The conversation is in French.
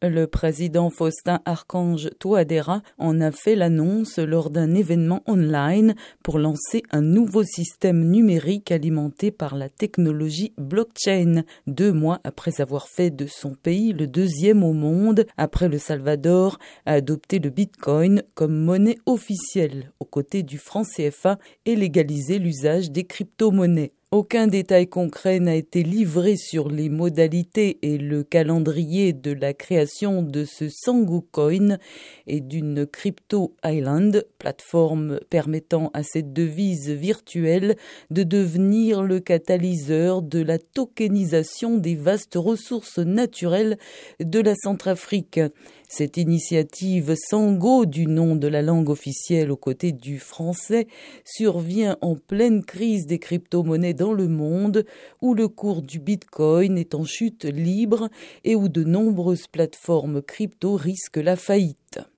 Le président Faustin Archange Touadéra en a fait l'annonce lors d'un événement online pour lancer un nouveau système numérique alimenté par la technologie blockchain, deux mois après avoir fait de son pays le deuxième au monde, après le Salvador, a adopté le bitcoin comme monnaie officielle aux côtés du franc CFA et légalisé l'usage des crypto-monnaies. Aucun détail concret n'a été livré sur les modalités et le calendrier de la création de ce Sangu Coin et d'une Crypto Island, plateforme permettant à cette devise virtuelle de devenir le catalyseur de la tokenisation des vastes ressources naturelles de la Centrafrique. Cette initiative Sango, du nom de la langue officielle aux côtés du français, survient en pleine crise des crypto-monnaies dans le monde, où le cours du bitcoin est en chute libre et où de nombreuses plateformes crypto risquent la faillite.